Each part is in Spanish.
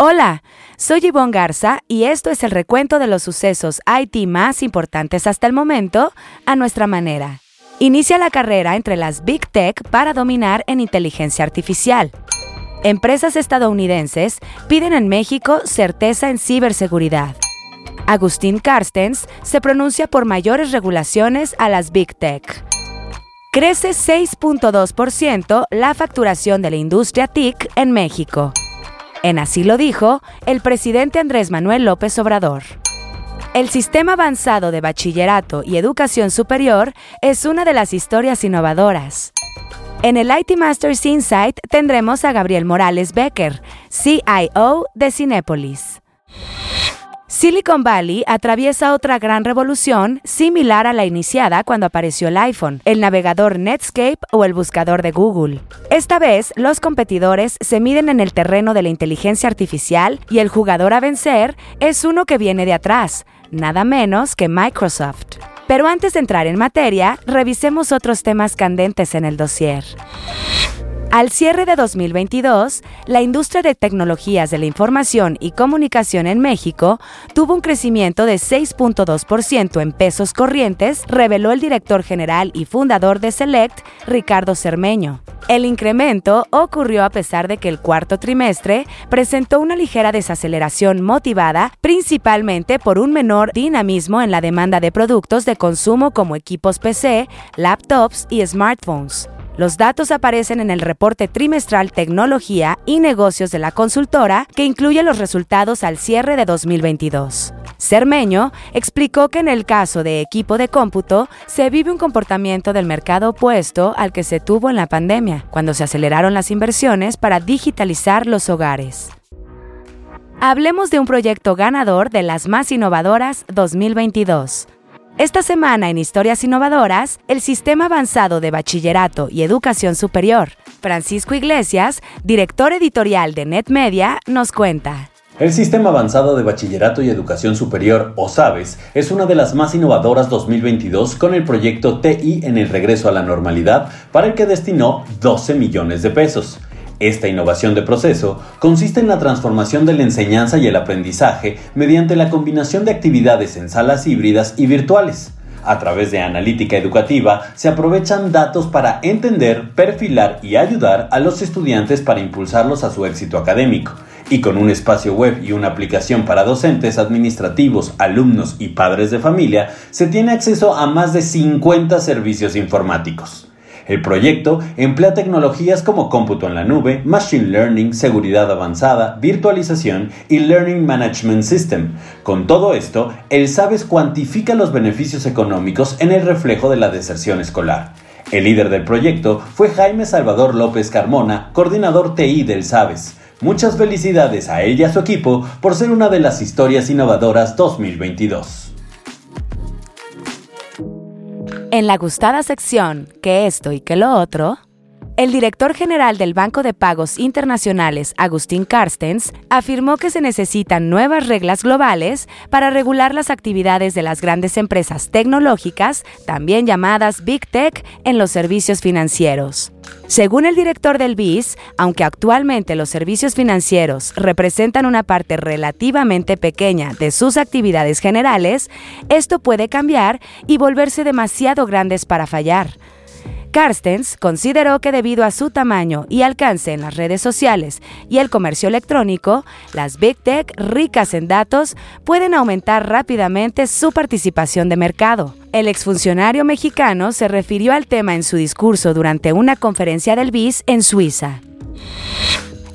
Hola, soy Yvonne Garza y esto es el recuento de los sucesos IT más importantes hasta el momento a nuestra manera. Inicia la carrera entre las Big Tech para dominar en inteligencia artificial. Empresas estadounidenses piden en México certeza en ciberseguridad. Agustín Carstens se pronuncia por mayores regulaciones a las Big Tech. Crece 6.2% la facturación de la industria TIC en México. En así lo dijo el presidente Andrés Manuel López Obrador. El sistema avanzado de bachillerato y educación superior es una de las historias innovadoras. En el IT Masters Insight tendremos a Gabriel Morales Becker, CIO de Cinépolis. Silicon Valley atraviesa otra gran revolución similar a la iniciada cuando apareció el iPhone, el navegador Netscape o el buscador de Google. Esta vez, los competidores se miden en el terreno de la inteligencia artificial y el jugador a vencer es uno que viene de atrás, nada menos que Microsoft. Pero antes de entrar en materia, revisemos otros temas candentes en el dossier. Al cierre de 2022, la industria de tecnologías de la información y comunicación en México tuvo un crecimiento de 6.2% en pesos corrientes, reveló el director general y fundador de Select, Ricardo Cermeño. El incremento ocurrió a pesar de que el cuarto trimestre presentó una ligera desaceleración motivada principalmente por un menor dinamismo en la demanda de productos de consumo como equipos PC, laptops y smartphones. Los datos aparecen en el reporte trimestral Tecnología y Negocios de la consultora, que incluye los resultados al cierre de 2022. Cermeño explicó que en el caso de equipo de cómputo se vive un comportamiento del mercado opuesto al que se tuvo en la pandemia, cuando se aceleraron las inversiones para digitalizar los hogares. Hablemos de un proyecto ganador de las más innovadoras 2022. Esta semana en Historias Innovadoras, el Sistema Avanzado de Bachillerato y Educación Superior. Francisco Iglesias, director editorial de NetMedia, nos cuenta. El Sistema Avanzado de Bachillerato y Educación Superior, o SABES, es una de las más innovadoras 2022 con el proyecto TI en el regreso a la normalidad, para el que destinó 12 millones de pesos. Esta innovación de proceso consiste en la transformación de la enseñanza y el aprendizaje mediante la combinación de actividades en salas híbridas y virtuales. A través de analítica educativa se aprovechan datos para entender, perfilar y ayudar a los estudiantes para impulsarlos a su éxito académico. Y con un espacio web y una aplicación para docentes, administrativos, alumnos y padres de familia, se tiene acceso a más de 50 servicios informáticos. El proyecto emplea tecnologías como cómputo en la nube, machine learning, seguridad avanzada, virtualización y learning management system. Con todo esto, el SABES cuantifica los beneficios económicos en el reflejo de la deserción escolar. El líder del proyecto fue Jaime Salvador López Carmona, coordinador TI del SABES. Muchas felicidades a él y a su equipo por ser una de las historias innovadoras 2022. En la gustada sección que esto y que lo otro, el director general del Banco de Pagos Internacionales, Agustín Carstens, afirmó que se necesitan nuevas reglas globales para regular las actividades de las grandes empresas tecnológicas, también llamadas Big Tech, en los servicios financieros. Según el director del BIS, aunque actualmente los servicios financieros representan una parte relativamente pequeña de sus actividades generales, esto puede cambiar y volverse demasiado grandes para fallar. Carstens consideró que debido a su tamaño y alcance en las redes sociales y el comercio electrónico, las Big Tech ricas en datos pueden aumentar rápidamente su participación de mercado. El exfuncionario mexicano se refirió al tema en su discurso durante una conferencia del BIS en Suiza.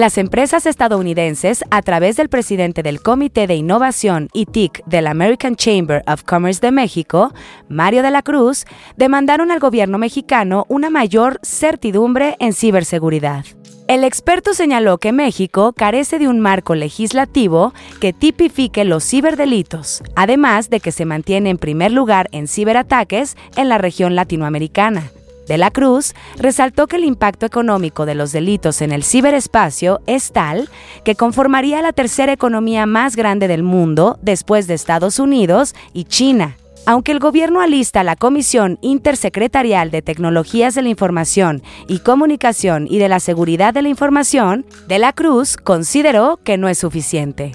Las empresas estadounidenses, a través del presidente del Comité de Innovación y TIC del American Chamber of Commerce de México, Mario de la Cruz, demandaron al gobierno mexicano una mayor certidumbre en ciberseguridad. El experto señaló que México carece de un marco legislativo que tipifique los ciberdelitos, además de que se mantiene en primer lugar en ciberataques en la región latinoamericana. De la Cruz resaltó que el impacto económico de los delitos en el ciberespacio es tal que conformaría la tercera economía más grande del mundo después de Estados Unidos y China. Aunque el gobierno alista la Comisión Intersecretarial de Tecnologías de la Información y Comunicación y de la Seguridad de la Información, De la Cruz consideró que no es suficiente.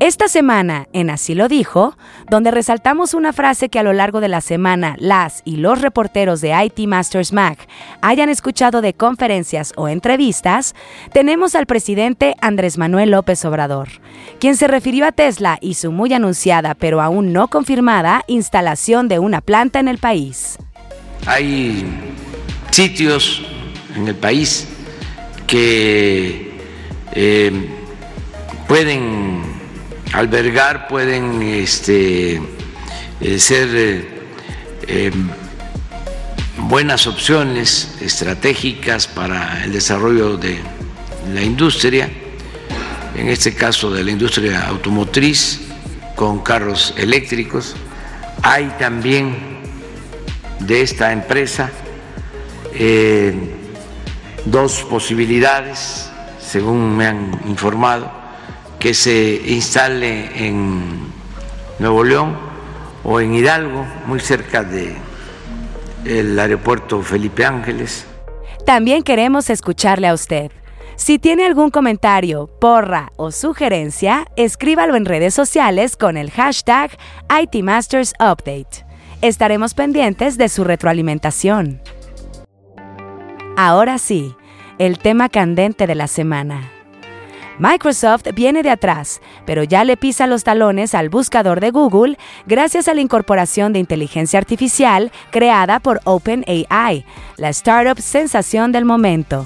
Esta semana, en Así lo dijo, donde resaltamos una frase que a lo largo de la semana las y los reporteros de IT Masters Mac hayan escuchado de conferencias o entrevistas, tenemos al presidente Andrés Manuel López Obrador, quien se refirió a Tesla y su muy anunciada pero aún no confirmada instalación de una planta en el país. Hay sitios en el país que eh, pueden albergar, pueden este, eh, ser eh, em, buenas opciones estratégicas para el desarrollo de la industria, en este caso de la industria automotriz, con carros eléctricos. Hay también de esta empresa eh, dos posibilidades, según me han informado que se instale en Nuevo León o en Hidalgo, muy cerca de el aeropuerto Felipe Ángeles. También queremos escucharle a usted. Si tiene algún comentario, porra o sugerencia, escríbalo en redes sociales con el hashtag ITMastersUpdate. Estaremos pendientes de su retroalimentación. Ahora sí, el tema candente de la semana. Microsoft viene de atrás, pero ya le pisa los talones al buscador de Google gracias a la incorporación de inteligencia artificial creada por OpenAI, la startup sensación del momento.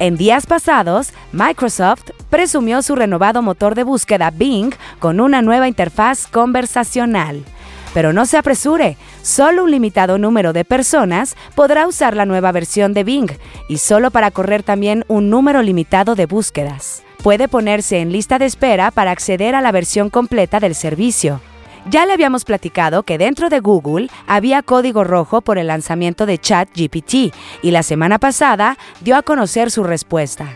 En días pasados, Microsoft presumió su renovado motor de búsqueda Bing con una nueva interfaz conversacional. Pero no se apresure, solo un limitado número de personas podrá usar la nueva versión de Bing y solo para correr también un número limitado de búsquedas puede ponerse en lista de espera para acceder a la versión completa del servicio. Ya le habíamos platicado que dentro de Google había código rojo por el lanzamiento de ChatGPT y la semana pasada dio a conocer su respuesta.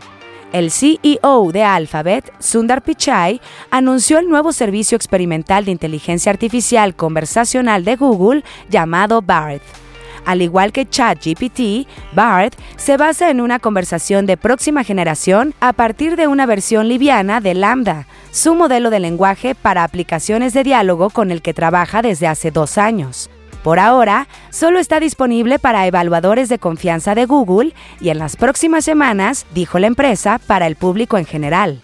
El CEO de Alphabet, Sundar Pichai, anunció el nuevo servicio experimental de inteligencia artificial conversacional de Google llamado BART al igual que ChatGPT, BART se basa en una conversación de próxima generación a partir de una versión liviana de Lambda, su modelo de lenguaje para aplicaciones de diálogo con el que trabaja desde hace dos años. Por ahora, solo está disponible para evaluadores de confianza de Google y en las próximas semanas, dijo la empresa, para el público en general.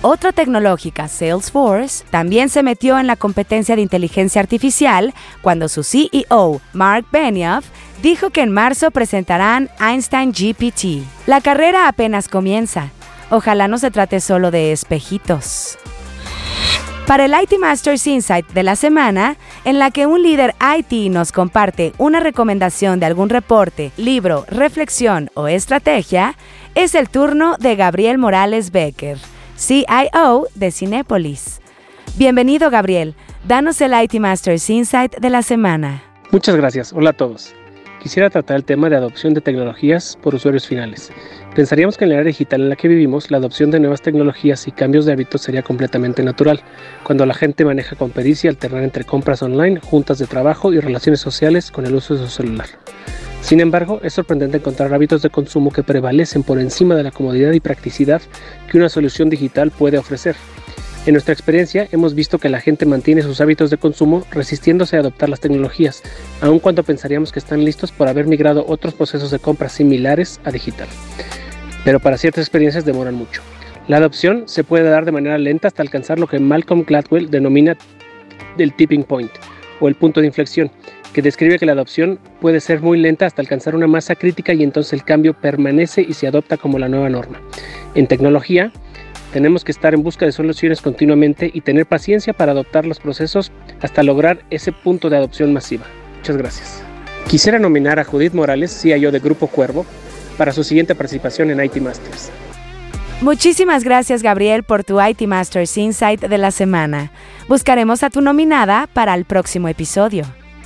Otra tecnológica, Salesforce, también se metió en la competencia de inteligencia artificial cuando su CEO, Mark Benioff, dijo que en marzo presentarán Einstein GPT. La carrera apenas comienza. Ojalá no se trate solo de espejitos. Para el IT Masters Insight de la semana, en la que un líder IT nos comparte una recomendación de algún reporte, libro, reflexión o estrategia, es el turno de Gabriel Morales Becker CIO de Cinepolis. Bienvenido, Gabriel. Danos el IT Masters Insight de la semana. Muchas gracias. Hola a todos. Quisiera tratar el tema de adopción de tecnologías por usuarios finales. Pensaríamos que en la era digital en la que vivimos, la adopción de nuevas tecnologías y cambios de hábitos sería completamente natural, cuando la gente maneja con pericia alternar entre compras online, juntas de trabajo y relaciones sociales con el uso de su celular. Sin embargo, es sorprendente encontrar hábitos de consumo que prevalecen por encima de la comodidad y practicidad que una solución digital puede ofrecer. En nuestra experiencia hemos visto que la gente mantiene sus hábitos de consumo resistiéndose a adoptar las tecnologías, aun cuando pensaríamos que están listos por haber migrado otros procesos de compra similares a digital. Pero para ciertas experiencias demoran mucho. La adopción se puede dar de manera lenta hasta alcanzar lo que Malcolm Gladwell denomina el tipping point o el punto de inflexión, que describe que la adopción puede ser muy lenta hasta alcanzar una masa crítica y entonces el cambio permanece y se adopta como la nueva norma. En tecnología, tenemos que estar en busca de soluciones continuamente y tener paciencia para adoptar los procesos hasta lograr ese punto de adopción masiva. Muchas gracias. Quisiera nominar a Judith Morales, CIO de Grupo Cuervo, para su siguiente participación en IT Masters. Muchísimas gracias Gabriel por tu IT Masters Insight de la semana. Buscaremos a tu nominada para el próximo episodio.